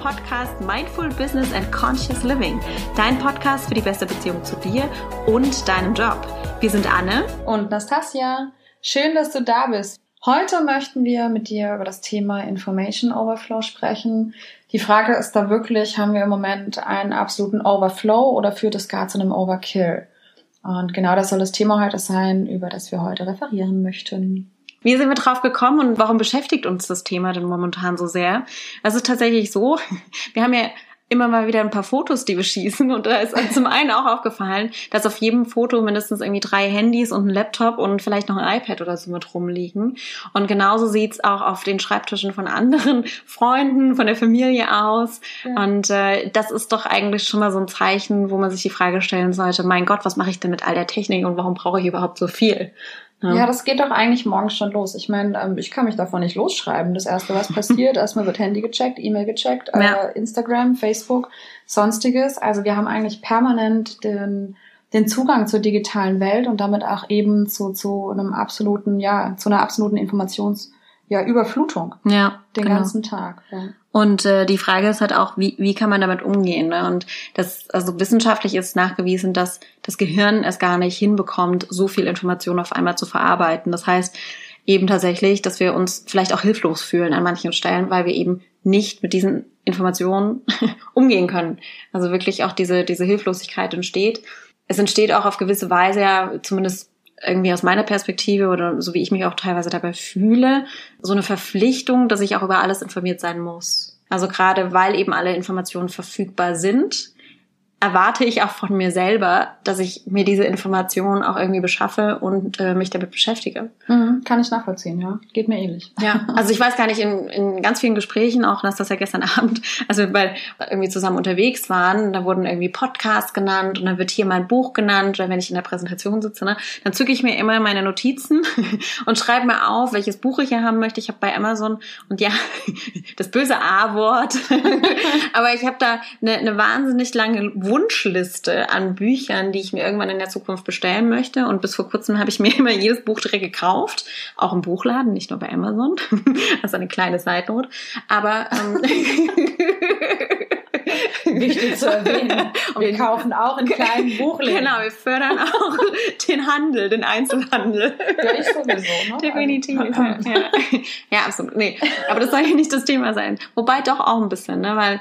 Podcast Mindful Business and Conscious Living, dein Podcast für die beste Beziehung zu dir und deinem Job. Wir sind Anne und Nastasia. Schön, dass du da bist. Heute möchten wir mit dir über das Thema Information Overflow sprechen. Die Frage ist da wirklich, haben wir im Moment einen absoluten Overflow oder führt es gar zu einem Overkill? Und genau das soll das Thema heute sein, über das wir heute referieren möchten. Wie sind wir drauf gekommen und warum beschäftigt uns das Thema denn momentan so sehr? Es ist tatsächlich so, wir haben ja immer mal wieder ein paar Fotos, die wir schießen. Und da ist zum einen auch aufgefallen, dass auf jedem Foto mindestens irgendwie drei Handys und ein Laptop und vielleicht noch ein iPad oder so mit rumliegen. Und genauso sieht's auch auf den Schreibtischen von anderen Freunden, von der Familie aus. Ja. Und äh, das ist doch eigentlich schon mal so ein Zeichen, wo man sich die Frage stellen sollte, mein Gott, was mache ich denn mit all der Technik und warum brauche ich überhaupt so viel? Ja. ja, das geht doch eigentlich morgens schon los. Ich meine, ähm, ich kann mich davon nicht losschreiben. Das erste, was passiert, erstmal wird Handy gecheckt, E-Mail gecheckt, ja. äh, Instagram, Facebook, sonstiges. Also wir haben eigentlich permanent den, den Zugang zur digitalen Welt und damit auch eben zu, zu einem absoluten, ja, zu einer absoluten Informations- ja, Überflutung. Ja. Den genau. ganzen Tag. Ja. Und äh, die Frage ist halt auch, wie, wie kann man damit umgehen? Ne? Und das, also wissenschaftlich ist nachgewiesen, dass das Gehirn es gar nicht hinbekommt, so viel Information auf einmal zu verarbeiten. Das heißt eben tatsächlich, dass wir uns vielleicht auch hilflos fühlen an manchen Stellen, weil wir eben nicht mit diesen Informationen umgehen können. Also wirklich auch diese, diese Hilflosigkeit entsteht. Es entsteht auch auf gewisse Weise ja, zumindest irgendwie aus meiner Perspektive oder so wie ich mich auch teilweise dabei fühle, so eine Verpflichtung, dass ich auch über alles informiert sein muss. Also gerade weil eben alle Informationen verfügbar sind, erwarte ich auch von mir selber, dass ich mir diese Informationen auch irgendwie beschaffe und äh, mich damit beschäftige. Mhm, kann ich nachvollziehen, ja. Geht mir ähnlich. Ja, also ich weiß gar nicht, in, in ganz vielen Gesprächen, auch dass das ja gestern Abend, also weil irgendwie zusammen unterwegs waren, da wurden irgendwie Podcasts genannt und dann wird hier mein Buch genannt, oder wenn ich in der Präsentation sitze, ne, dann zücke ich mir immer meine Notizen und schreibe mir auf, welches Buch ich hier haben möchte. Ich habe bei Amazon und ja, das böse A-Wort, aber ich habe da eine, eine wahnsinnig lange Wunschliste an Büchern, die ich mir irgendwann in der Zukunft bestellen möchte. Und bis vor kurzem habe ich mir immer jedes Buch direkt gekauft, auch im Buchladen, nicht nur bei Amazon. das ist eine kleine Side-Note. Aber ähm, wichtig zu erwähnen. Wir kaufen auch in kleinen Buchläden. Genau, wir fördern auch den Handel, den Einzelhandel. Ja, ich sowieso. Ne? Definitiv. Also, ja. ja, absolut. Nee, aber das soll ja nicht das Thema sein. Wobei doch auch ein bisschen, ne? weil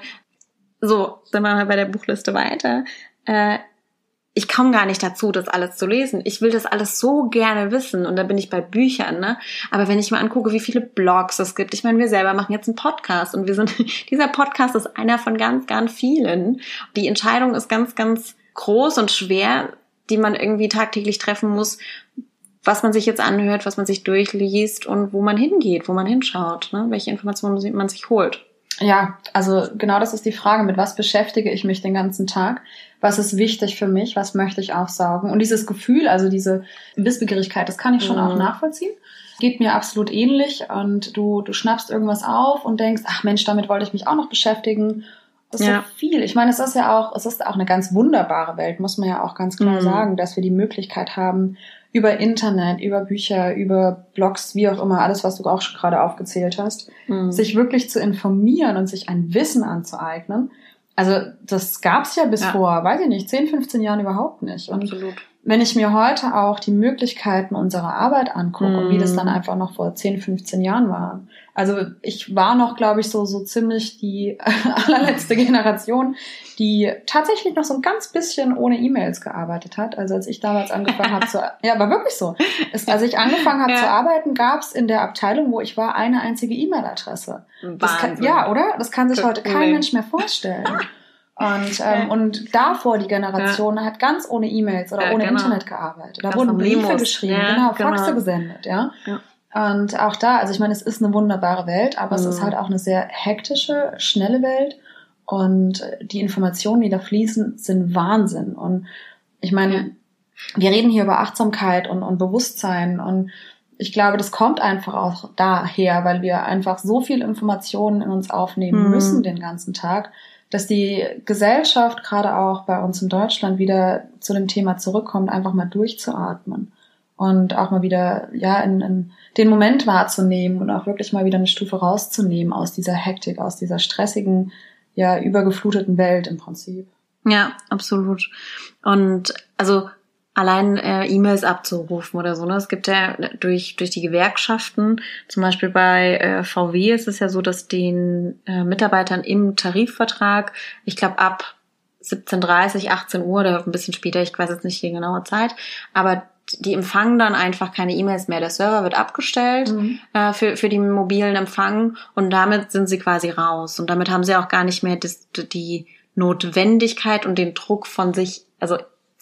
so, dann machen wir bei der Buchliste weiter. Äh, ich komme gar nicht dazu, das alles zu lesen. Ich will das alles so gerne wissen und da bin ich bei Büchern, ne? Aber wenn ich mir angucke, wie viele Blogs es gibt, ich meine, wir selber machen jetzt einen Podcast und wir sind, dieser Podcast ist einer von ganz, ganz vielen. Die Entscheidung ist ganz, ganz groß und schwer, die man irgendwie tagtäglich treffen muss, was man sich jetzt anhört, was man sich durchliest und wo man hingeht, wo man hinschaut, ne? welche Informationen man sich holt. Ja, also genau das ist die Frage, mit was beschäftige ich mich den ganzen Tag? Was ist wichtig für mich? Was möchte ich aufsaugen? Und dieses Gefühl, also diese Wissbegierigkeit, das kann ich schon mhm. auch nachvollziehen. Geht mir absolut ähnlich und du, du schnappst irgendwas auf und denkst, ach Mensch, damit wollte ich mich auch noch beschäftigen. Das ist ja. so viel. Ich meine, es ist ja auch, es ist auch eine ganz wunderbare Welt, muss man ja auch ganz klar mhm. sagen, dass wir die Möglichkeit haben, über Internet, über Bücher, über Blogs, wie auch immer, alles, was du auch schon gerade aufgezählt hast, mhm. sich wirklich zu informieren und sich ein Wissen anzueignen. Also das gab's ja bis ja. vor, weiß ich nicht, 10, 15 Jahren überhaupt nicht. Und Absolut. Wenn ich mir heute auch die Möglichkeiten unserer Arbeit angucke und wie das dann mhm. einfach noch vor 10, 15 Jahren war, also ich war noch, glaube ich, so, so ziemlich die allerletzte Generation, die tatsächlich noch so ein ganz bisschen ohne E-Mails gearbeitet hat. Also als ich damals angefangen habe zu, ja, war wirklich so. Es, als ich angefangen habe ja. zu arbeiten, gab es in der Abteilung, wo ich war, eine einzige E-Mail-Adresse. Ja, oder? Das kann sich heute kein Mensch mehr vorstellen. Und, ähm, und davor die Generation ja. hat ganz ohne E-Mails oder ja, ohne genau. Internet gearbeitet. Da das wurden Briefe Memos. geschrieben, ja, genau, Faxe genau. gesendet, ja? Und auch da, also ich meine, es ist eine wunderbare Welt, aber mhm. es ist mhm. halt auch eine sehr hektische, schnelle Welt. Und die Informationen, die da fließen, sind Wahnsinn. Und ich meine, wir reden hier über Achtsamkeit und, und Bewusstsein. Und ich glaube, das kommt einfach auch daher, weil wir einfach so viel Informationen in uns aufnehmen mhm. müssen den ganzen Tag, dass die Gesellschaft gerade auch bei uns in Deutschland wieder zu dem Thema zurückkommt, einfach mal durchzuatmen und auch mal wieder, ja, in, in den Moment wahrzunehmen und auch wirklich mal wieder eine Stufe rauszunehmen aus dieser Hektik, aus dieser stressigen, ja, übergefluteten Welt im Prinzip. Ja, absolut. Und also allein äh, E-Mails abzurufen oder so. Ne? Es gibt ja durch, durch die Gewerkschaften, zum Beispiel bei äh, VW ist es ja so, dass den äh, Mitarbeitern im Tarifvertrag, ich glaube ab 17.30, 18 Uhr oder ein bisschen später, ich weiß jetzt nicht die genaue Zeit, aber die empfangen dann einfach keine E-Mails mehr. Der Server wird abgestellt mhm. äh, für, für die mobilen Empfang und damit sind sie quasi raus. Und damit haben sie auch gar nicht mehr das, die Notwendigkeit und den Druck von sich, also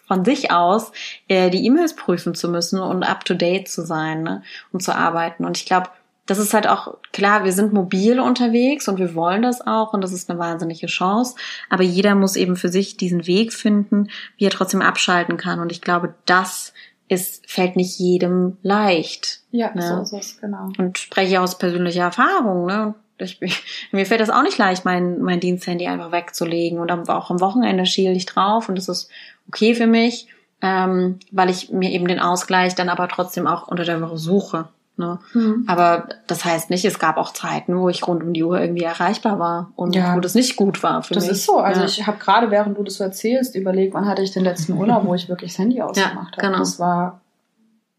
von sich aus, äh, die E-Mails prüfen zu müssen und up to date zu sein ne, und zu arbeiten. Und ich glaube, das ist halt auch klar, wir sind mobil unterwegs und wir wollen das auch und das ist eine wahnsinnige Chance. Aber jeder muss eben für sich diesen Weg finden, wie er trotzdem abschalten kann. Und ich glaube, das ist, fällt nicht jedem leicht. Ja, ne? so ist es, genau. Und spreche aus persönlicher Erfahrung, ne? Ich, mir fällt das auch nicht leicht, mein, mein Diensthandy einfach wegzulegen. Und auch am Wochenende schiele ich drauf und das ist okay für mich, ähm, weil ich mir eben den Ausgleich dann aber trotzdem auch unter der Woche suche. Ne? Mhm. Aber das heißt nicht, es gab auch Zeiten, wo ich rund um die Uhr irgendwie erreichbar war und ja. wo das nicht gut war für das mich. Das ist so. Also ja. ich habe gerade, während du das so erzählst, überlegt, wann hatte ich den letzten Urlaub, wo ich wirklich das Handy ausgemacht ja, habe. Genau. Das war,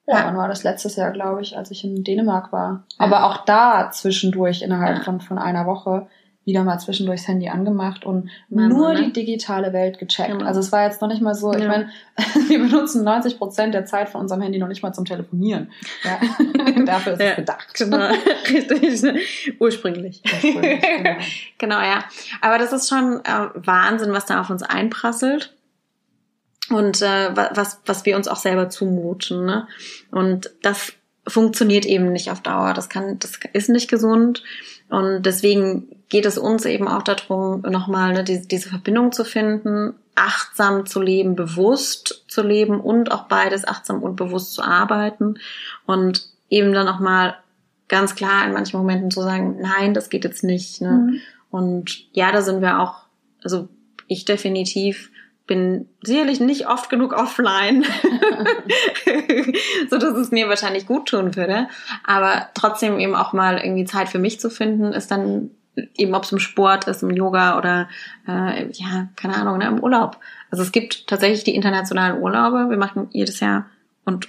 ja, wann war das letztes Jahr, glaube ich, als ich in Dänemark war. Aber auch da zwischendurch innerhalb von, von einer Woche wieder mal zwischendurch das Handy angemacht und Mama, nur ne? die digitale Welt gecheckt. Genau. Also es war jetzt noch nicht mal so, ja. ich meine, wir benutzen 90 Prozent der Zeit von unserem Handy noch nicht mal zum Telefonieren. Ja. Dafür ist ja. es gedacht. Genau, richtig. Ursprünglich. Ursprünglich genau. genau, ja. Aber das ist schon äh, Wahnsinn, was da auf uns einprasselt und äh, was, was wir uns auch selber zumuten. Ne? Und das funktioniert eben nicht auf Dauer. Das kann, das ist nicht gesund. Und deswegen geht es uns eben auch darum, nochmal ne, diese, diese Verbindung zu finden, achtsam zu leben, bewusst zu leben und auch beides achtsam und bewusst zu arbeiten und eben dann nochmal ganz klar in manchen Momenten zu sagen, nein, das geht jetzt nicht. Ne? Mhm. Und ja, da sind wir auch, also ich definitiv bin sicherlich nicht oft genug offline, so dass es mir wahrscheinlich gut tun würde. Aber trotzdem eben auch mal irgendwie Zeit für mich zu finden, ist dann eben ob es im Sport ist, im Yoga oder äh, ja keine Ahnung, ne, im Urlaub. Also es gibt tatsächlich die internationalen Urlaube. Wir machen jedes Jahr und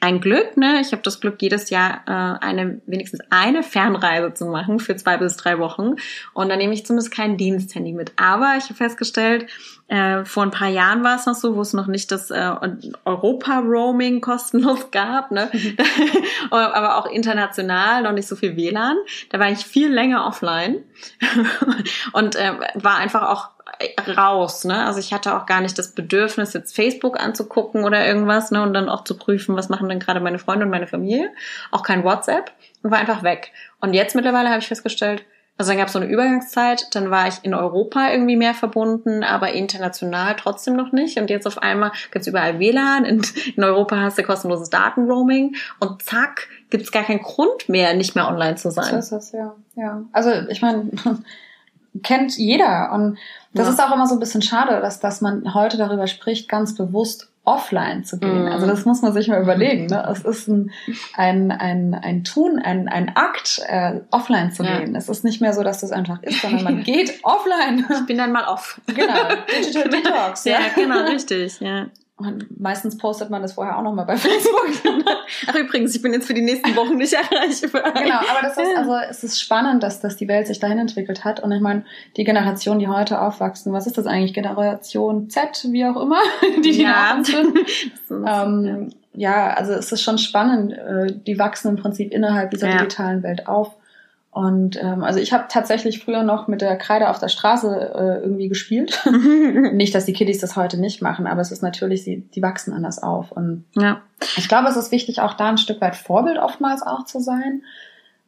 ein Glück, ne? Ich habe das Glück, jedes Jahr äh, eine wenigstens eine Fernreise zu machen für zwei bis drei Wochen. Und dann nehme ich zumindest kein Diensthandy mit. Aber ich habe festgestellt, äh, vor ein paar Jahren war es noch so, wo es noch nicht das äh, Europa-Roaming kostenlos gab, ne? Aber auch international noch nicht so viel WLAN. Da war ich viel länger offline und äh, war einfach auch raus, ne? Also ich hatte auch gar nicht das Bedürfnis, jetzt Facebook anzugucken oder irgendwas, ne? Und dann auch zu prüfen, was machen denn gerade meine Freunde und meine Familie. Auch kein WhatsApp und war einfach weg. Und jetzt mittlerweile habe ich festgestellt, also dann gab es so eine Übergangszeit, dann war ich in Europa irgendwie mehr verbunden, aber international trotzdem noch nicht. Und jetzt auf einmal gibt's überall WLAN, in, in Europa hast du kostenloses Datenroaming und zack, gibt's gar keinen Grund mehr, nicht mehr online zu sein. So ist das, ja. ja. Also ich meine, kennt jeder. Und das ja. ist auch immer so ein bisschen schade, dass, dass man heute darüber spricht, ganz bewusst offline zu gehen. Mm. Also das muss man sich mal überlegen. Ne? Es ist ein, ein, ein, ein Tun, ein, ein Akt, äh, offline zu ja. gehen. Es ist nicht mehr so, dass das einfach ist, sondern man geht offline. Ich bin dann mal off. Genau, Digital Detox. Ja, ja genau, richtig. Ja. Und meistens postet man das vorher auch nochmal bei Facebook. Ach übrigens, ich bin jetzt für die nächsten Wochen nicht erreichbar. Genau, aber das ist also es ist spannend, dass, dass die Welt sich dahin entwickelt hat. Und ich meine, die Generation, die heute aufwachsen, was ist das eigentlich? Generation Z, wie auch immer, die die ja. sind. ähm, ja, also es ist schon spannend. äh, Die wachsen im Prinzip innerhalb dieser ja. digitalen Welt auf. Und ähm, also ich habe tatsächlich früher noch mit der Kreide auf der Straße äh, irgendwie gespielt. nicht, dass die Kiddies das heute nicht machen, aber es ist natürlich, sie, die wachsen anders auf. Und ja. ich glaube, es ist wichtig, auch da ein Stück weit Vorbild oftmals auch zu sein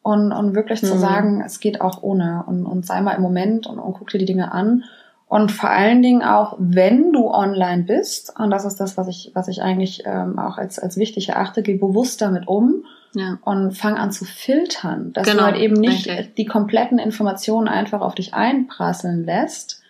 und, und wirklich mhm. zu sagen, es geht auch ohne und, und sei mal im Moment und, und guck dir die Dinge an. Und vor allen Dingen auch, wenn du online bist, und das ist das, was ich, was ich eigentlich ähm, auch als, als wichtig erachte, geh bewusst damit um ja. und fang an zu filtern, dass genau, du halt eben nicht richtig. die kompletten Informationen einfach auf dich einprasseln lässt,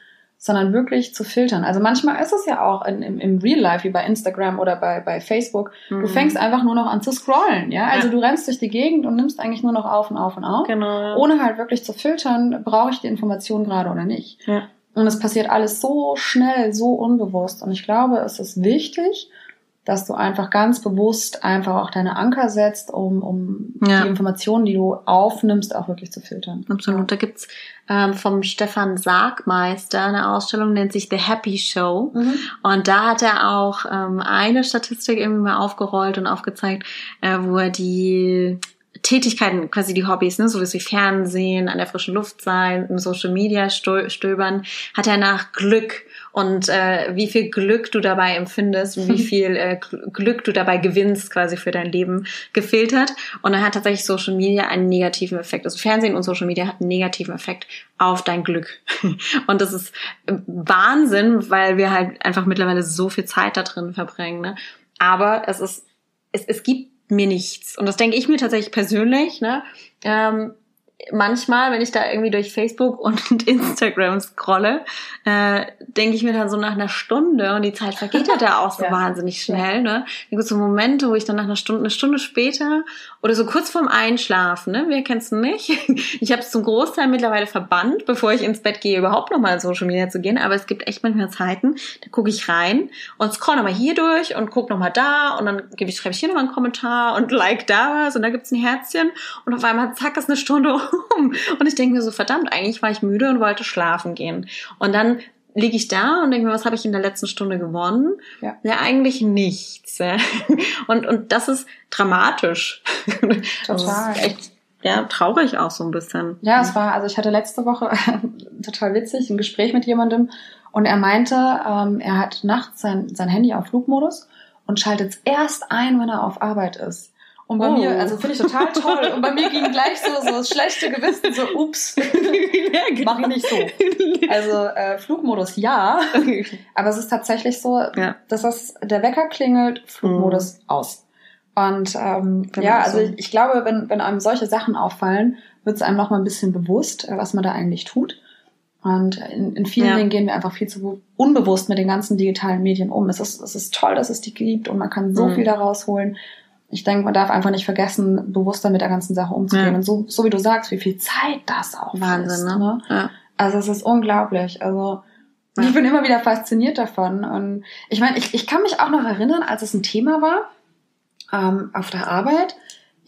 sondern wirklich zu filtern. Also manchmal ist es ja auch in, im, im Real Life, wie bei Instagram oder bei, bei Facebook, mhm. du fängst einfach nur noch an zu scrollen, ja. Also ja. du rennst durch die Gegend und nimmst eigentlich nur noch auf und auf und auf. Genau. Ohne halt wirklich zu filtern, brauche ich die Information gerade oder nicht. Ja. Und es passiert alles so schnell, so unbewusst. Und ich glaube, es ist wichtig, dass du einfach ganz bewusst einfach auch deine Anker setzt, um, um ja. die Informationen, die du aufnimmst, auch wirklich zu filtern. Absolut. Da gibt's ähm, vom Stefan Sargmeister eine Ausstellung, nennt sich The Happy Show. Mhm. Und da hat er auch ähm, eine Statistik irgendwie mal aufgerollt und aufgezeigt, äh, wo er die Tätigkeiten, quasi die Hobbys, ne, so wie Fernsehen, an der frischen Luft sein, im Social Media stöbern, hat er nach Glück und äh, wie viel Glück du dabei empfindest und wie viel äh, Glück du dabei gewinnst quasi für dein Leben gefiltert. Und dann hat tatsächlich Social Media einen negativen Effekt. Also Fernsehen und Social Media hat einen negativen Effekt auf dein Glück. Und das ist Wahnsinn, weil wir halt einfach mittlerweile so viel Zeit da drin verbringen. Ne? Aber es ist, es, es gibt mir nichts. Und das denke ich mir tatsächlich persönlich. Ne? Ähm, manchmal, wenn ich da irgendwie durch Facebook und Instagram scrolle, äh, denke ich mir dann so nach einer Stunde und die Zeit vergeht ja da auch so ja. wahnsinnig schnell. Ne? Da gibt so Momente, wo ich dann nach einer Stunde, eine Stunde später oder so kurz vorm Einschlafen, ne? wer kennst du nicht? Ich habe es zum Großteil mittlerweile verbannt, bevor ich ins Bett gehe, überhaupt nochmal in Social Media zu gehen. Aber es gibt echt manchmal Zeiten, da gucke ich rein und scroll nochmal hier durch und guck nochmal da und dann gebe ich, schreibe ich hier nochmal einen Kommentar und like da was und da gibt's ein Herzchen und auf einmal zack ist eine Stunde um. Und ich denke mir so, verdammt, eigentlich war ich müde und wollte schlafen gehen. Und dann liege ich da und denke mir, was habe ich in der letzten Stunde gewonnen? Ja, ja eigentlich nichts. Und, und das ist dramatisch. Total. Das echt, ja, traurig auch so ein bisschen. Ja, es war, also ich hatte letzte Woche total witzig ein Gespräch mit jemandem und er meinte, ähm, er hat nachts sein, sein Handy auf Flugmodus und schaltet es erst ein, wenn er auf Arbeit ist. Und bei oh. mir, also finde ich total toll. Und bei mir ging gleich so, so das schlechte Gewissen, so, ups, ja, genau. mach ich nicht so. Also äh, Flugmodus ja, aber es ist tatsächlich so, ja. dass das, der Wecker klingelt, Flugmodus mhm. aus. Und ähm, genau ja, also so. ich, ich, glaube, wenn, wenn einem solche Sachen auffallen, wird es einem noch mal ein bisschen bewusst, äh, was man da eigentlich tut. Und in, in vielen ja. Dingen gehen wir einfach viel zu unbewusst mit den ganzen digitalen Medien um. Es ist, es ist toll, dass es die gibt und man kann so mhm. viel da rausholen ich denke, man darf einfach nicht vergessen, bewusster mit der ganzen Sache umzugehen. Ja. Und so, so wie du sagst, wie viel Zeit das auch Wahnsinn, ist. Ne? ne? Ja. Also es ist unglaublich. Also ja. ich bin immer wieder fasziniert davon. Und ich meine, ich, ich kann mich auch noch erinnern, als es ein Thema war ähm, auf der Arbeit,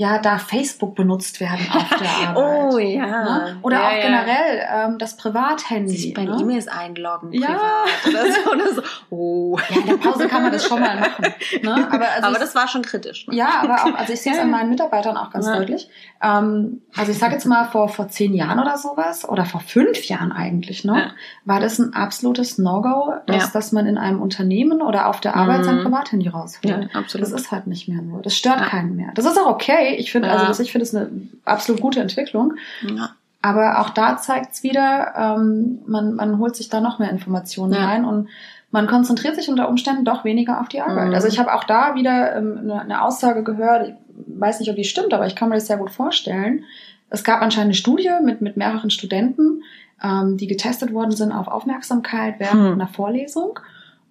ja, darf Facebook benutzt werden auf der Arbeit. oh ja. Ne? Oder ja, auch ja. generell ähm, das Privathandy. Sich bei ne? E-Mails einloggen. Ja. Privat oder so, oder so. Oh. Ja, in der Pause kann man das schon mal machen. Ne? Aber, also aber das war schon kritisch. Ne? Ja, aber auch, also ich sehe es an meinen Mitarbeitern auch ganz deutlich. Ähm, also ich sage jetzt mal vor vor zehn Jahren oder sowas oder vor fünf Jahren eigentlich noch, war das ein absolutes No-Go, dass, dass man in einem Unternehmen oder auf der Arbeit mhm. sein Privathandy rausholt. Ja, absolut. Das ist halt nicht mehr so. Das stört keinen mehr. Das ist auch okay ich finde, also ja. also das, ich finde es eine absolut gute Entwicklung. Ja. Aber auch da zeigt's wieder, ähm, man, man holt sich da noch mehr Informationen ja. rein und man konzentriert sich unter Umständen doch weniger auf die Arbeit. Mhm. Also ich habe auch da wieder ähm, eine, eine Aussage gehört, ich weiß nicht, ob die stimmt, aber ich kann mir das sehr gut vorstellen. Es gab anscheinend eine Studie mit, mit mehreren Studenten, ähm, die getestet worden sind auf Aufmerksamkeit während hm. einer Vorlesung.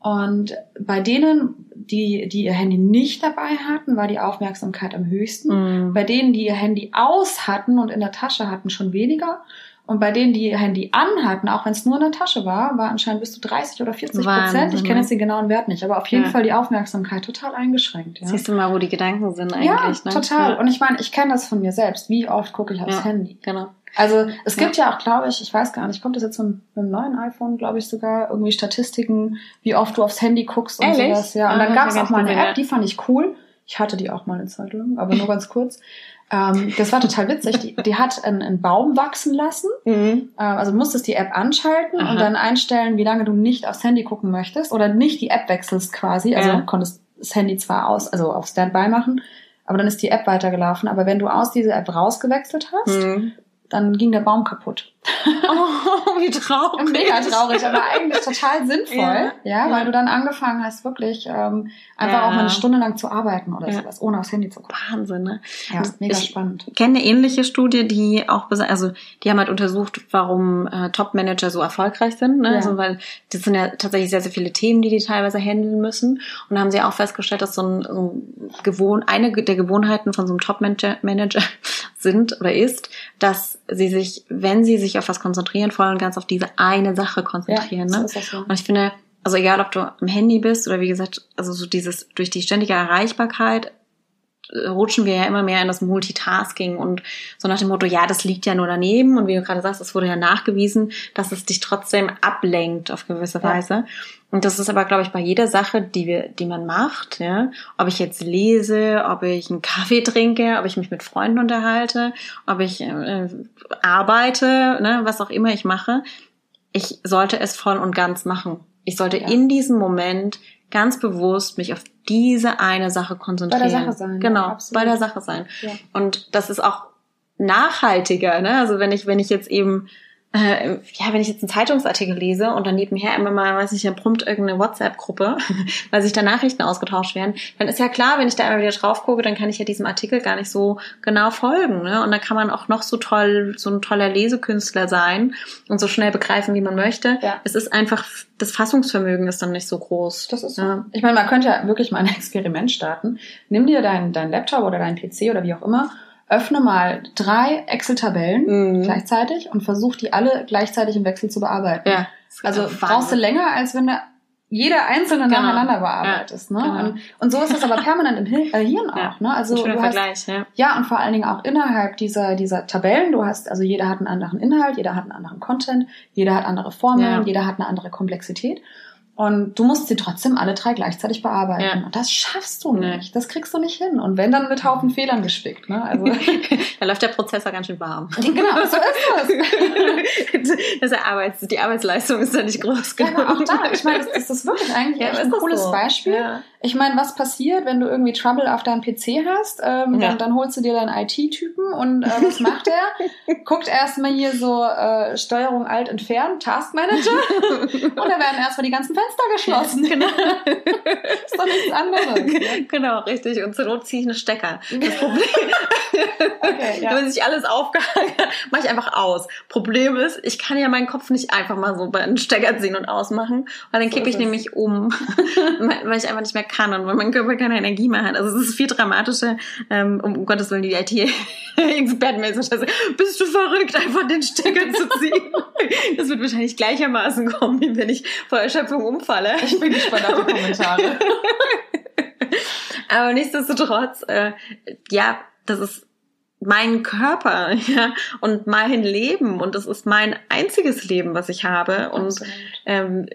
Und bei denen, die, die ihr Handy nicht dabei hatten, war die Aufmerksamkeit am höchsten. Mhm. Bei denen, die ihr Handy aus hatten und in der Tasche hatten, schon weniger. Und bei denen, die ihr Handy an hatten, auch wenn es nur in der Tasche war, war anscheinend bis zu 30 oder 40 Prozent. Ich kenne jetzt den genauen Wert nicht, aber auf jeden ja. Fall die Aufmerksamkeit total eingeschränkt. Ja. Siehst du mal, wo die Gedanken sind eigentlich. Ja, ne? total. Und ich meine, ich kenne das von mir selbst. Wie oft gucke ich aufs ja, Handy? Genau. Also es gibt ja, ja auch, glaube ich, ich weiß gar nicht, kommt das jetzt mit, mit dem neuen iPhone, glaube ich sogar, irgendwie Statistiken, wie oft du aufs Handy guckst und Ehrlich? sowas. Ja. Und ah, dann gab es auch mal eine App, die fand ich cool. Ich hatte die auch mal eine Zeit lang, aber nur ganz kurz. Ähm, das war total witzig. Die, die hat einen, einen Baum wachsen lassen. Mhm. Ähm, also du musstest die App anschalten Aha. und dann einstellen, wie lange du nicht aufs Handy gucken möchtest oder nicht die App wechselst quasi. Also ja. konntest das Handy zwar aus, also auf Standby machen, aber dann ist die App weitergelaufen. Aber wenn du aus dieser App rausgewechselt hast, mhm dann ging der Baum kaputt. Oh, wie traurig. Mega traurig, aber eigentlich total sinnvoll, ja, ja, ja. weil du dann angefangen hast, wirklich ähm, einfach ja. auch mal eine Stunde lang zu arbeiten oder sowas, ohne aufs Handy zu gucken. Wahnsinn, ne? Ja, mega ich spannend. Ich kenne eine ähnliche Studie, die auch, also die haben halt untersucht, warum äh, Top-Manager so erfolgreich sind, ne? Also, weil das sind ja tatsächlich sehr, sehr viele Themen, die die teilweise handeln müssen. Und da haben sie auch festgestellt, dass so ein, so ein Gewohn, eine der Gewohnheiten von so einem Top-Manager Manager sind oder ist, dass sie sich, wenn sie sich auf was konzentrieren, voll und ganz auf diese eine Sache konzentrieren. Ja, ne? So so. Und ich finde, also egal ob du am Handy bist oder wie gesagt, also so dieses durch die ständige Erreichbarkeit äh, rutschen wir ja immer mehr in das Multitasking und so nach dem Motto, ja, das liegt ja nur daneben und wie du gerade sagst, es wurde ja nachgewiesen, dass es dich trotzdem ablenkt auf gewisse ja. Und das ist aber, glaube ich, bei jeder Sache, die wir, die man macht, ja, ob ich jetzt lese, ob ich einen Kaffee trinke, ob ich mich mit Freunden unterhalte, ob ich äh, arbeite, ne, was auch immer ich mache, ich sollte es voll und ganz machen. Ich sollte ja. in diesem Moment ganz bewusst mich auf diese eine Sache konzentrieren. Bei der Sache sein. Genau, ja, bei der Sache sein. Ja. Und das ist auch nachhaltiger, ne? Also wenn ich, wenn ich jetzt eben äh, ja, wenn ich jetzt einen Zeitungsartikel lese und dann nebenher immer mal, weiß ich, dann prompt irgendeine WhatsApp-Gruppe, weil sich da Nachrichten ausgetauscht werden, dann ist ja klar, wenn ich da immer wieder drauf gucke, dann kann ich ja diesem Artikel gar nicht so genau folgen. Ne? Und dann kann man auch noch so toll, so ein toller Lesekünstler sein und so schnell begreifen, wie man möchte. Ja. Es ist einfach, das Fassungsvermögen ist dann nicht so groß. Das ist so. Ja. Ich meine, man könnte ja wirklich mal ein Experiment starten. Nimm dir deinen dein Laptop oder deinen PC oder wie auch immer öffne mal drei Excel-Tabellen mhm. gleichzeitig und versuch die alle gleichzeitig im Wechsel zu bearbeiten. Ja, also brauchst du länger, als wenn du jeder einzelne genau. nacheinander bearbeitest. Ja, ne? Genau. Und, und, so ist das aber permanent im Hirn, äh, Hirn auch. Ja, ne? Also du hast, Vergleich, ja. ja, und vor allen Dingen auch innerhalb dieser, dieser Tabellen. Du hast, also jeder hat einen anderen Inhalt, jeder hat einen anderen Content, jeder hat andere Formeln, jeder hat eine andere Komplexität. Und du musst sie trotzdem alle drei gleichzeitig bearbeiten. Ja. Und das schaffst du nicht. Das kriegst du nicht hin. Und wenn, dann mit Haufen Fehlern gespickt. Ne? Also da läuft der Prozessor ganz schön warm. genau, so ist das. das Arbeits die Arbeitsleistung ist da nicht groß genug. Ja, aber auch da. Ich meine, das, das ist wirklich eigentlich ja, ein cooles so? Beispiel. Ja. Ich meine, was passiert, wenn du irgendwie Trouble auf deinem PC hast? Ähm, ja. dann, dann holst du dir deinen IT-Typen und äh, was macht er? Guckt erstmal hier so äh, Steuerung Alt entfernen, Taskmanager und da werden erstmal die ganzen Fenster geschlossen. Genau. ist doch nichts anderes. Ne? Genau, richtig. Und zur Not ziehe ich einen Stecker. Das Problem, okay, ja. wenn sich alles aufgehangen hat, mache ich einfach aus. Problem ist, ich kann ja meinen Kopf nicht einfach mal so bei einem Stecker ziehen und ausmachen, weil dann kippe ich nämlich um, weil ich einfach nicht mehr kann und weil mein Körper keine Energie mehr hat. Also es ist viel dramatischer, ähm, um Gottes Willen die IT-Experten mir so scheiße, bist du verrückt, einfach den Stecker zu ziehen? Das wird wahrscheinlich gleichermaßen kommen, wie wenn ich vor Erschöpfung umfalle. Ich bin gespannt auf die Kommentare. Aber nichtsdestotrotz, äh, ja, das ist mein Körper ja, und mein Leben und das ist mein einziges Leben, was ich habe. Und ähm,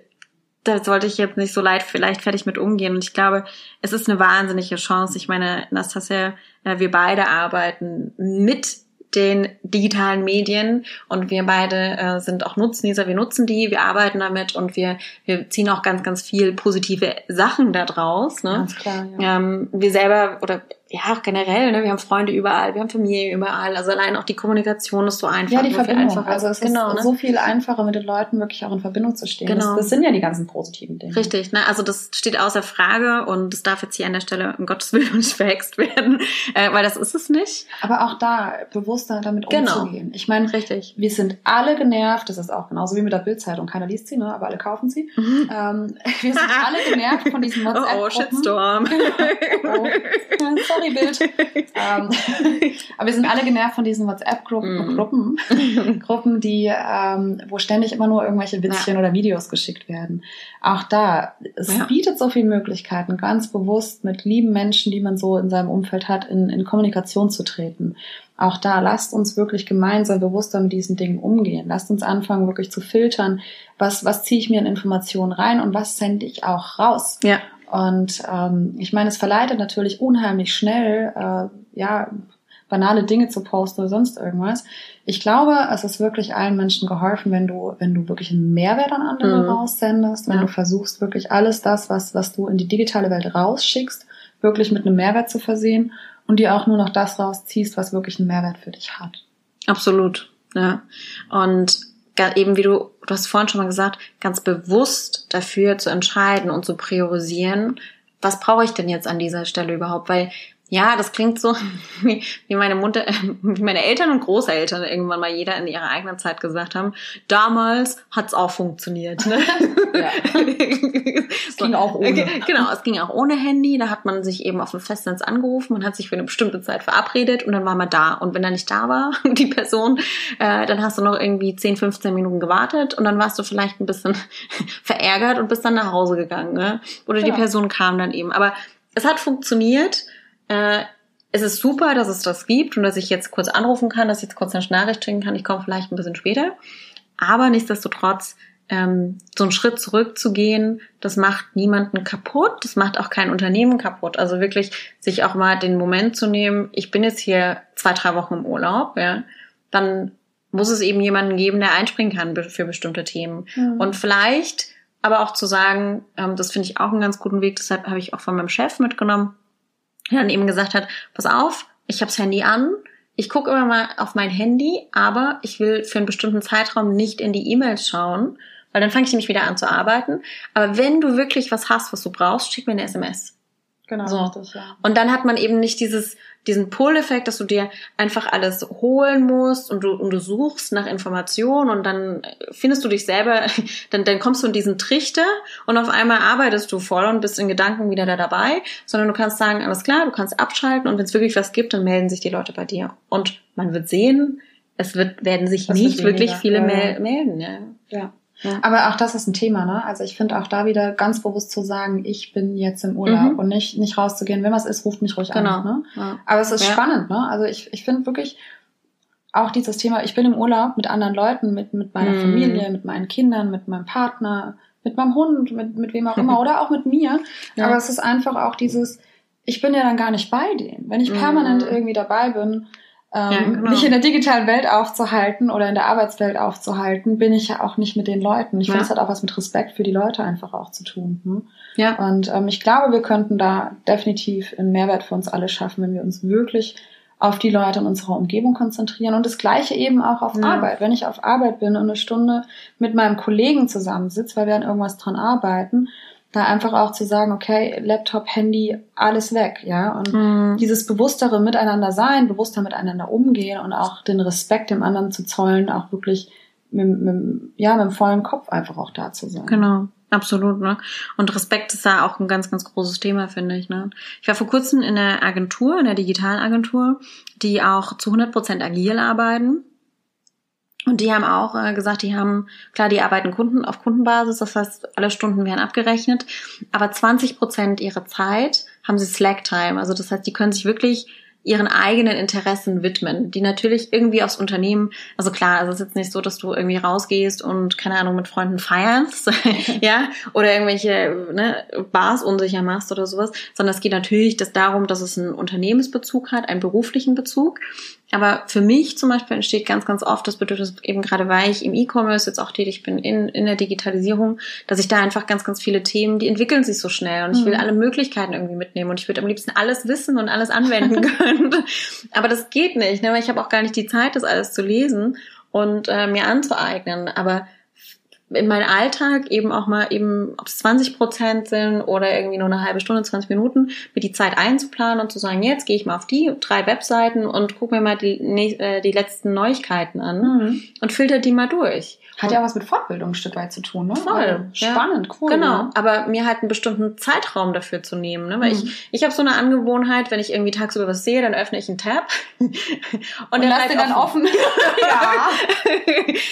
da sollte ich jetzt nicht so leid, vielleicht fertig mit umgehen. Und ich glaube, es ist eine wahnsinnige Chance. Ich meine, Nastasia, äh, wir beide arbeiten mit den digitalen Medien und wir beide äh, sind auch Nutznießer, wir nutzen die, wir arbeiten damit und wir, wir ziehen auch ganz, ganz viel positive Sachen daraus. Ne? Ganz klar, ja. Ähm, wir selber oder ja, auch generell, ne? wir haben Freunde überall, wir haben Familie überall, also allein auch die Kommunikation ist so einfach. Ja, die Verbindung, einfacher. also es genau, ist ne? so viel einfacher mit den Leuten wirklich auch in Verbindung zu stehen. Genau. Das, das, sind ja die ganzen positiven Dinge. Richtig, ne? also das steht außer Frage und das darf jetzt hier an der Stelle um Gottes Willen nicht verhext werden, äh, weil das ist es nicht. Aber auch da bewusster damit genau. umzugehen. Ich meine, richtig, wir sind alle genervt, das ist auch genauso wie mit der Bildzeitung, keiner liest sie, ne? aber alle kaufen sie. Mhm. Ähm, wir sind alle genervt von diesen WhatsApp-Gruppen. Oh, oh, Shitstorm. oh sorry, Bild. ähm, aber wir sind alle genervt von diesen WhatsApp-Gruppen, mm. Gruppen, Gruppen, die, ähm, wo ständig immer nur irgendwelche Witzchen ja. oder Videos geschickt werden. Auch da, es ja. bietet so viele Möglichkeiten, ganz bewusst mit lieben Menschen, die man so in seinem Umfeld hat, in, in Kommunikation zu treten. Auch da, lasst uns wirklich gemeinsam bewusster mit diesen Dingen umgehen. Lasst uns anfangen, wirklich zu filtern, was, was ziehe ich mir in Informationen rein und was sende ich auch raus. Ja. Und ähm, ich meine, es verleitet natürlich unheimlich schnell, äh, ja, banale Dinge zu posten oder sonst irgendwas. Ich glaube, es ist wirklich allen Menschen geholfen, wenn du, wenn du wirklich einen Mehrwert an andere mhm. raussendest, wenn ja. du versuchst, wirklich alles das, was, was du in die digitale Welt rausschickst, wirklich mit einem Mehrwert zu versehen und dir auch nur noch das rausziehst, was wirklich einen Mehrwert für dich hat. Absolut. Ja. Und eben wie du, du hast vorhin schon mal gesagt, ganz bewusst dafür zu entscheiden und zu priorisieren, was brauche ich denn jetzt an dieser Stelle überhaupt? Weil ja, das klingt so, wie, meine Mutter, wie meine Eltern und Großeltern irgendwann mal jeder in ihrer eigenen Zeit gesagt haben. Damals hat's auch funktioniert. Ne? Ja. es ging auch ohne. Genau, es ging auch ohne Handy. Da hat man sich eben auf dem Festnetz angerufen, man hat sich für eine bestimmte Zeit verabredet und dann war man da. Und wenn er nicht da war, die Person, äh, dann hast du noch irgendwie 10, 15 Minuten gewartet und dann warst du vielleicht ein bisschen verärgert und bist dann nach Hause gegangen. Ne? Oder ja. die Person kam dann eben. Aber es hat funktioniert äh, es ist super, dass es das gibt und dass ich jetzt kurz anrufen kann, dass ich jetzt kurz eine Nachricht schicken kann. Ich komme vielleicht ein bisschen später. Aber nichtsdestotrotz, ähm, so einen Schritt zurückzugehen, das macht niemanden kaputt, das macht auch kein Unternehmen kaputt. Also wirklich sich auch mal den Moment zu nehmen, ich bin jetzt hier zwei, drei Wochen im Urlaub, ja, dann muss es eben jemanden geben, der einspringen kann für bestimmte Themen. Mhm. Und vielleicht aber auch zu sagen, ähm, das finde ich auch einen ganz guten Weg, deshalb habe ich auch von meinem Chef mitgenommen, dann eben gesagt hat, pass auf, ich habe das Handy an, ich gucke immer mal auf mein Handy, aber ich will für einen bestimmten Zeitraum nicht in die E-Mails schauen, weil dann fange ich nämlich wieder an zu arbeiten. Aber wenn du wirklich was hast, was du brauchst, schick mir eine SMS. Genau. So. Richtig, ja. Und dann hat man eben nicht dieses, diesen Pull-Effekt, dass du dir einfach alles holen musst und du, und du suchst nach Informationen und dann findest du dich selber, dann, dann kommst du in diesen Trichter und auf einmal arbeitest du voll und bist in Gedanken wieder da dabei, sondern du kannst sagen, alles klar, du kannst abschalten und wenn es wirklich was gibt, dann melden sich die Leute bei dir. Und man wird sehen, es wird, werden sich das nicht wirklich viele ja. melden. Ja. ja. Ja. Aber auch das ist ein Thema, ne? Also ich finde auch da wieder ganz bewusst zu sagen, ich bin jetzt im Urlaub mhm. und nicht, nicht rauszugehen. Wenn was ist, ruft mich ruhig genau. an. Ne? Ja. Aber es ist ja. spannend, ne? Also ich, ich finde wirklich auch dieses Thema, ich bin im Urlaub mit anderen Leuten, mit, mit meiner mhm. Familie, mit meinen Kindern, mit meinem Partner, mit meinem Hund, mit, mit wem auch immer oder auch mit mir. Aber es ist einfach auch dieses, ich bin ja dann gar nicht bei denen. Wenn ich permanent mhm. irgendwie dabei bin, ähm, ja, genau. mich in der digitalen Welt aufzuhalten oder in der Arbeitswelt aufzuhalten, bin ich ja auch nicht mit den Leuten. Ich ja. finde, es hat auch was mit Respekt für die Leute einfach auch zu tun. Ne? Ja. Und ähm, ich glaube, wir könnten da definitiv einen Mehrwert für uns alle schaffen, wenn wir uns wirklich auf die Leute in unserer Umgebung konzentrieren und das gleiche eben auch auf ja. Arbeit. Wenn ich auf Arbeit bin und eine Stunde mit meinem Kollegen zusammensitze, weil wir an irgendwas dran arbeiten, da einfach auch zu sagen, okay, Laptop, Handy, alles weg, ja. Und mhm. dieses bewusstere Miteinander sein, bewusster miteinander umgehen und auch den Respekt dem anderen zu zollen, auch wirklich mit, mit, ja, mit dem vollen Kopf einfach auch da zu sein. Genau. Absolut, ne? Und Respekt ist da auch ein ganz, ganz großes Thema, finde ich, ne? Ich war vor kurzem in der Agentur, in der Digitalagentur, die auch zu 100 Prozent agil arbeiten. Und die haben auch äh, gesagt, die haben, klar, die arbeiten Kunden auf Kundenbasis, das heißt, alle Stunden werden abgerechnet, aber 20 Prozent ihrer Zeit haben sie Slack-Time. Also das heißt, die können sich wirklich ihren eigenen Interessen widmen, die natürlich irgendwie aufs Unternehmen, also klar, es ist jetzt nicht so, dass du irgendwie rausgehst und keine Ahnung mit Freunden feierst, ja, oder irgendwelche ne, Bars unsicher machst oder sowas, sondern es geht natürlich das darum, dass es einen Unternehmensbezug hat, einen beruflichen Bezug aber für mich zum Beispiel entsteht ganz, ganz oft das Bedürfnis, eben gerade weil ich im E-Commerce jetzt auch tätig bin, in, in der Digitalisierung, dass ich da einfach ganz, ganz viele Themen, die entwickeln sich so schnell und ich will mhm. alle Möglichkeiten irgendwie mitnehmen und ich würde am liebsten alles wissen und alles anwenden können. Aber das geht nicht, ne? weil ich habe auch gar nicht die Zeit, das alles zu lesen und äh, mir anzueignen. Aber in meinen Alltag eben auch mal eben, ob es 20 Prozent sind oder irgendwie nur eine halbe Stunde, 20 Minuten, mir die Zeit einzuplanen und zu sagen, jetzt gehe ich mal auf die drei Webseiten und gucke mir mal die, äh, die letzten Neuigkeiten an mhm. und filter die mal durch. Hat ja auch was mit Fortbildung ein Stück weit zu tun, ne? Voll. Also, spannend, ja. cool. Genau, ne? aber mir halt einen bestimmten Zeitraum dafür zu nehmen, ne? Weil mhm. ich, ich habe so eine Angewohnheit, wenn ich irgendwie tagsüber was sehe, dann öffne ich einen Tab und, und der lass den dann offen. ja.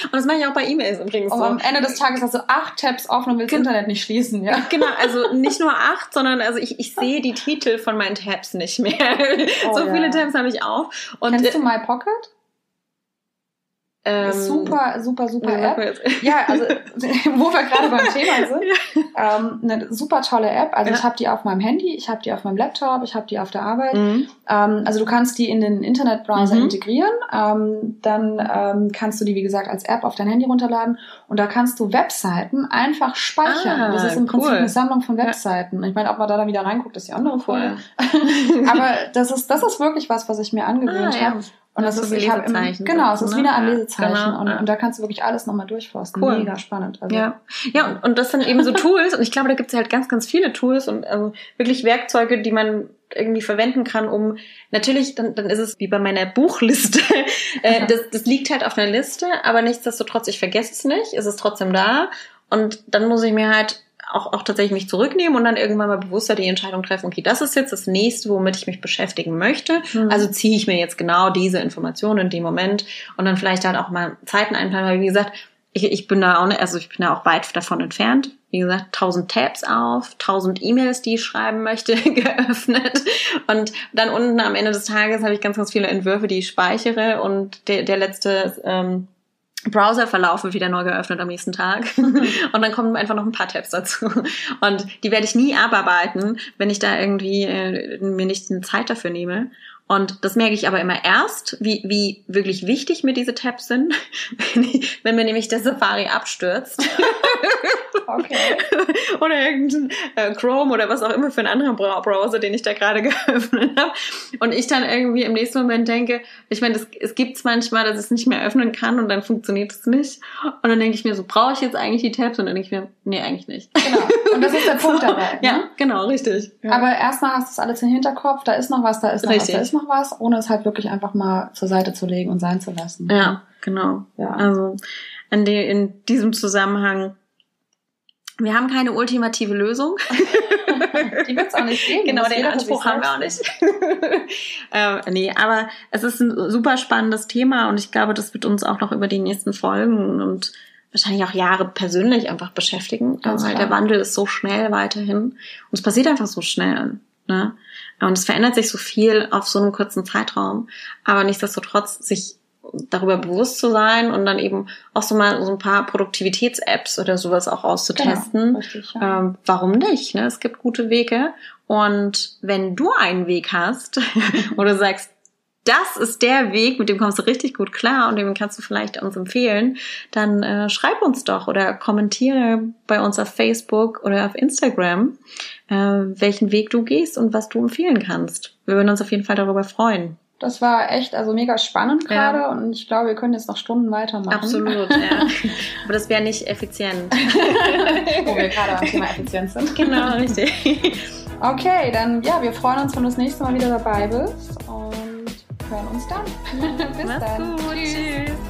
und das mache ich auch bei E-Mails übrigens. Und so. am Ende des Tages hast du acht Tabs offen und willst Gen Internet nicht schließen, ja? Genau, also nicht nur acht, sondern also ich, ich sehe die Titel von meinen Tabs nicht mehr. Oh, so ja. viele Tabs habe ich auch. Und Kennst du My Pocket? Ähm, super, super, super ja, App. Ja, also wo wir gerade beim Thema sind. Ja. Ähm, eine super tolle App. Also ja. ich habe die auf meinem Handy, ich habe die auf meinem Laptop, ich habe die auf der Arbeit. Mhm. Ähm, also du kannst die in den Internetbrowser mhm. integrieren. Ähm, dann ähm, kannst du die, wie gesagt, als App auf dein Handy runterladen und da kannst du Webseiten einfach speichern. Ah, das ist im Prinzip eine Sammlung von Webseiten. Ich meine, ob man da dann wieder reinguckt, ist die andere Frage. Aber das ist, das ist wirklich was, was ich mir angewöhnt ah, habe. Und das, das ist, ich habe genau, es ist ne? wieder ein Lesezeichen genau, und, ja. und, da kannst du wirklich alles nochmal durchforsten. Cool. Mega spannend. Also, ja, ja und, und das sind eben so Tools und ich glaube, da gibt es halt ganz, ganz viele Tools und also wirklich Werkzeuge, die man irgendwie verwenden kann, um natürlich, dann, dann ist es wie bei meiner Buchliste. äh, das, das liegt halt auf einer Liste, aber nichtsdestotrotz, ich vergesse es nicht, es ist trotzdem da. Und dann muss ich mir halt auch, auch tatsächlich mich zurücknehmen und dann irgendwann mal bewusster die Entscheidung treffen, okay, das ist jetzt das nächste, womit ich mich beschäftigen möchte. Mhm. Also ziehe ich mir jetzt genau diese Informationen in dem Moment und dann vielleicht halt auch mal Zeiten einplanen, weil wie gesagt, ich, ich bin da auch, nicht, also ich bin da auch weit davon entfernt. Wie gesagt, tausend Tabs auf, tausend E-Mails, die ich schreiben möchte, geöffnet. Und dann unten am Ende des Tages habe ich ganz, ganz viele Entwürfe, die ich speichere. Und der, der letzte ähm, Browserverlauf wird wieder neu geöffnet am nächsten Tag. und dann kommen einfach noch ein paar Tabs dazu. Und die werde ich nie abarbeiten, wenn ich da irgendwie äh, mir nicht eine Zeit dafür nehme. Und das merke ich aber immer erst, wie, wie wirklich wichtig mir diese Tabs sind, wenn, ich, wenn mir nämlich der Safari abstürzt. Okay. oder irgendein äh, Chrome oder was auch immer für einen anderen Browser, den ich da gerade geöffnet habe. Und ich dann irgendwie im nächsten Moment denke, ich meine, es, es gibt es manchmal, dass ich es nicht mehr öffnen kann und dann funktioniert es nicht. Und dann denke ich mir so, brauche ich jetzt eigentlich die Tabs? Und dann denke ich mir, nee, eigentlich nicht. Genau. Und das ist der Punkt dabei. Ne? Ja, genau, richtig. Ja. Aber erstmal hast du es alles im Hinterkopf, da ist noch was, da ist noch richtig. was, da ist noch was, ohne es halt wirklich einfach mal zur Seite zu legen und sein zu lassen. Ja, genau. Ja. Also in, die, in diesem Zusammenhang wir haben keine ultimative Lösung. Die wird es auch nicht geben. Genau, den Anspruch haben wir auch nicht. ähm, nee, aber es ist ein super spannendes Thema und ich glaube, das wird uns auch noch über die nächsten Folgen und wahrscheinlich auch Jahre persönlich einfach beschäftigen, Ganz weil klar. der Wandel ist so schnell weiterhin und es passiert einfach so schnell. Ne? Und es verändert sich so viel auf so einem kurzen Zeitraum, aber nichtsdestotrotz sich darüber bewusst zu sein und dann eben auch so mal so ein paar Produktivitäts-Apps oder sowas auch auszutesten. Genau, richtig, ja. ähm, warum nicht? Ne? Es gibt gute Wege. Und wenn du einen Weg hast, wo du sagst, das ist der Weg, mit dem kommst du richtig gut klar und den kannst du vielleicht uns empfehlen, dann äh, schreib uns doch oder kommentiere bei uns auf Facebook oder auf Instagram, äh, welchen Weg du gehst und was du empfehlen kannst. Wir würden uns auf jeden Fall darüber freuen. Das war echt also mega spannend gerade ja. und ich glaube, wir können jetzt noch Stunden weitermachen. Absolut, ja. Aber das wäre nicht effizient. Wo wir gerade am Thema Effizienz sind. Genau, richtig. Okay, dann ja, wir freuen uns, wenn du das nächste Mal wieder dabei bist und hören uns dann. Bis Mach's dann. Gut. Tschüss.